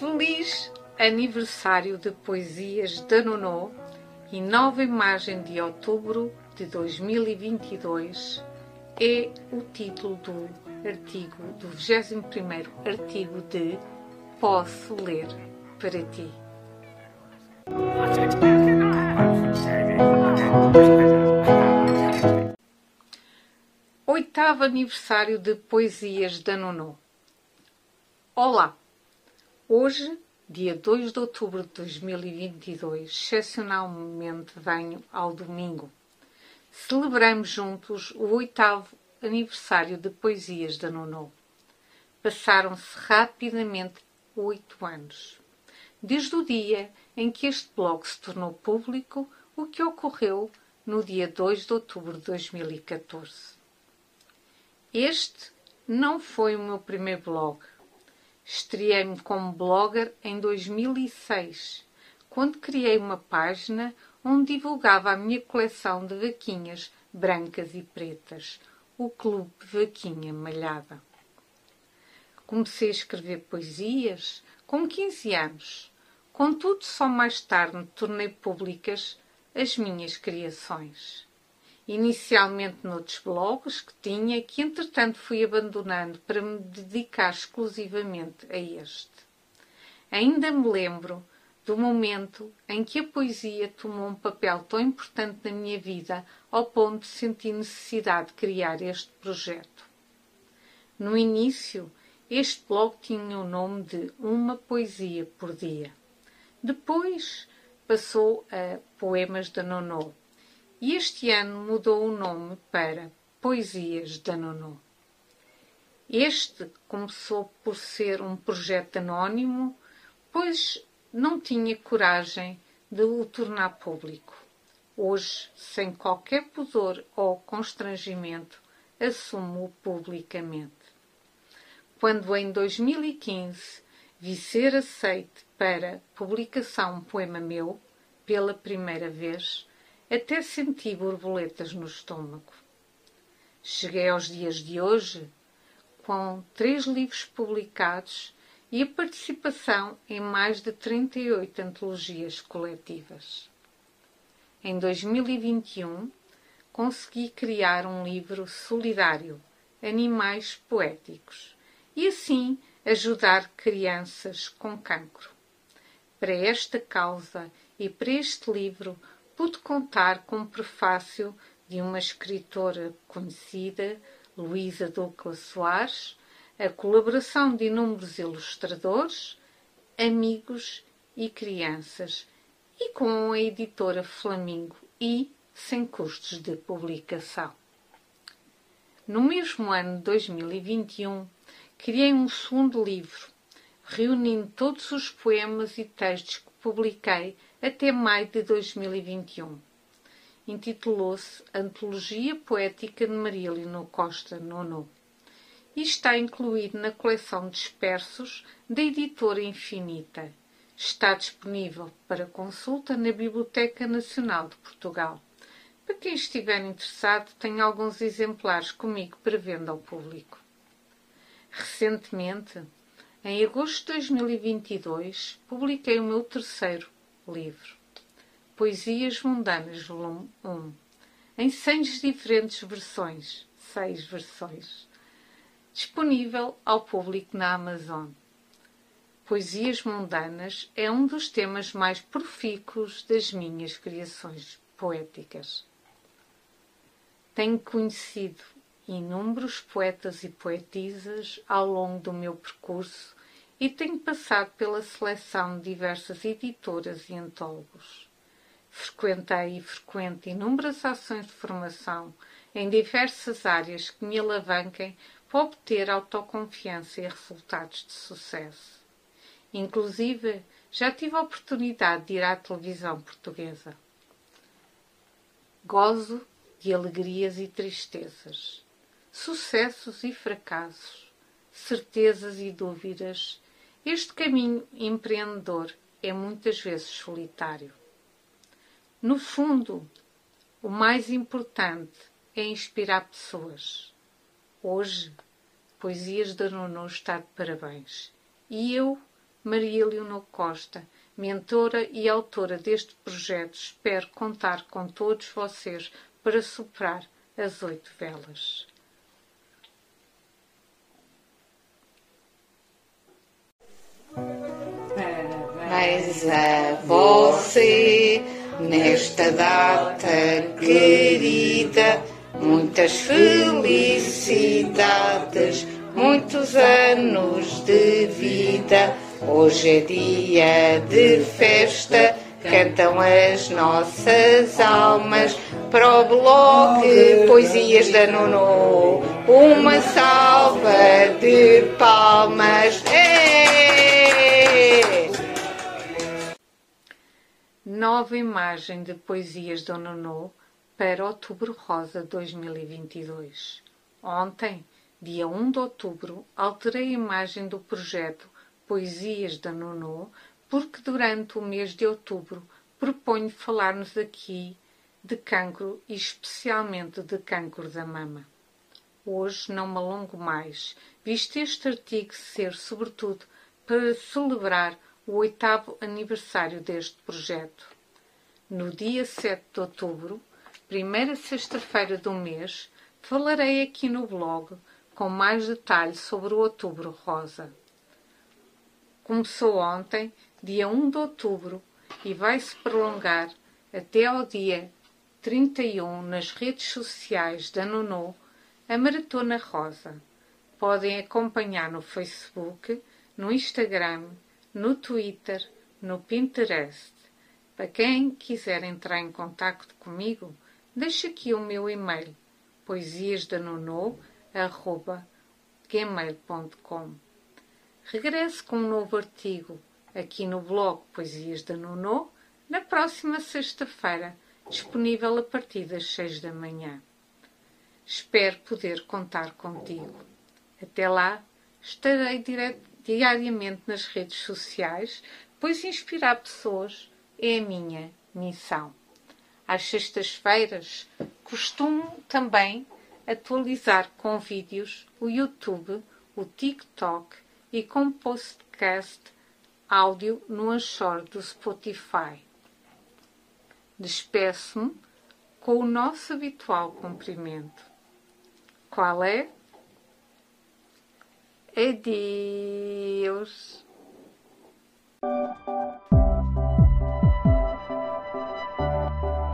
Feliz aniversário de Poesias da Nono e nova imagem de outubro de 2022 é o título do artigo, do 21º artigo de Posso Ler para Ti. Oitavo aniversário de Poesias da Nono. Olá! Hoje, dia 2 de outubro de 2022, excepcionalmente venho ao domingo. Celebramos juntos o oitavo aniversário de Poesias da Nono. Passaram-se rapidamente oito anos. Desde o dia em que este blog se tornou público, o que ocorreu no dia 2 de outubro de 2014. Este não foi o meu primeiro blog. Estreiei-me como blogger em 2006, quando criei uma página onde divulgava a minha coleção de vaquinhas brancas e pretas, o Clube Vaquinha Malhada. Comecei a escrever poesias com 15 anos. Contudo, só mais tarde tornei públicas as minhas criações inicialmente noutros blogs que tinha, que entretanto fui abandonando para me dedicar exclusivamente a este. Ainda me lembro do momento em que a poesia tomou um papel tão importante na minha vida ao ponto de sentir necessidade de criar este projeto. No início, este blog tinha o nome de Uma Poesia por Dia. Depois passou a Poemas da Nono e este ano mudou o nome para Poesias da Nono. Este começou por ser um projeto anónimo, pois não tinha coragem de o tornar público. Hoje, sem qualquer pudor ou constrangimento, assumo-o publicamente. Quando em 2015 vi ser aceite para publicação um poema meu, pela primeira vez, até senti borboletas no estômago. Cheguei aos dias de hoje com três livros publicados e a participação em mais de 38 antologias coletivas. Em 2021, consegui criar um livro solidário, Animais Poéticos, e assim ajudar crianças com cancro. Para esta causa e para este livro, pude contar com o prefácio de uma escritora conhecida, Luísa Ducla Soares, a colaboração de inúmeros ilustradores, amigos e crianças, e com a editora Flamingo e sem custos de publicação. No mesmo ano de 2021, criei um segundo livro, reunindo todos os poemas e textos que publiquei até maio de 2021. Intitulou-se Antologia Poética de Maria Lino Costa Nono e está incluído na coleção Dispersos da editora Infinita. Está disponível para consulta na Biblioteca Nacional de Portugal. Para quem estiver interessado, tenho alguns exemplares comigo para venda ao público. Recentemente, em agosto de 2022, publiquei o meu terceiro livro, Poesias Mundanas, volume 1, em seis diferentes versões, seis versões, disponível ao público na Amazon. Poesias Mundanas é um dos temas mais profícuos das minhas criações poéticas. Tenho conhecido inúmeros poetas e poetisas ao longo do meu percurso e tenho passado pela seleção de diversas editoras e antólogos. Frequentei e frequento inúmeras ações de formação em diversas áreas que me alavanquem para obter autoconfiança e resultados de sucesso. Inclusive, já tive a oportunidade de ir à televisão portuguesa. Gozo de alegrias e tristezas, sucessos e fracassos, certezas e dúvidas este caminho empreendedor é muitas vezes solitário. No fundo, o mais importante é inspirar pessoas. Hoje, Poesias da Nono está de parabéns e eu Maria Leonor Costa, mentora e autora deste projeto. Espero contar com todos vocês para superar as oito velas. Parabéns a você nesta data querida. Muitas felicidades, muitos anos de vida. Hoje é dia de festa, cantam as nossas almas para o bloco Poesias da Nuno. Uma salva de palmas. Ei! Nova imagem de Poesias da Nuno para Outubro Rosa 2022. Ontem, dia 1 de outubro, alterei a imagem do projeto Poesias da Nuno, porque durante o mês de outubro proponho falar-nos aqui de cancro e especialmente de cancro da mama. Hoje não me alongo mais, visto este artigo ser sobretudo para celebrar o oitavo aniversário deste projeto. No dia 7 de outubro, primeira sexta-feira do mês, falarei aqui no blog com mais detalhes sobre o Outubro Rosa. Começou ontem, dia 1 de outubro, e vai se prolongar até ao dia 31 nas redes sociais da Nuno, a Maratona Rosa. Podem acompanhar no Facebook, no Instagram, no Twitter, no Pinterest. Para quem quiser entrar em contato comigo, deixe aqui o meu e-mail poesiasdanono.gmail.com Regresso com um novo artigo aqui no blog Poesias da Nono na próxima sexta-feira, disponível a partir das seis da manhã. Espero poder contar contigo. Até lá, estarei diariamente nas redes sociais, pois inspirar pessoas é a minha missão. Às sextas-feiras, costumo também atualizar com vídeos o YouTube, o TikTok e com podcast áudio no Anchor do Spotify. Despeço-me com o nosso habitual cumprimento. Qual é? Adeus.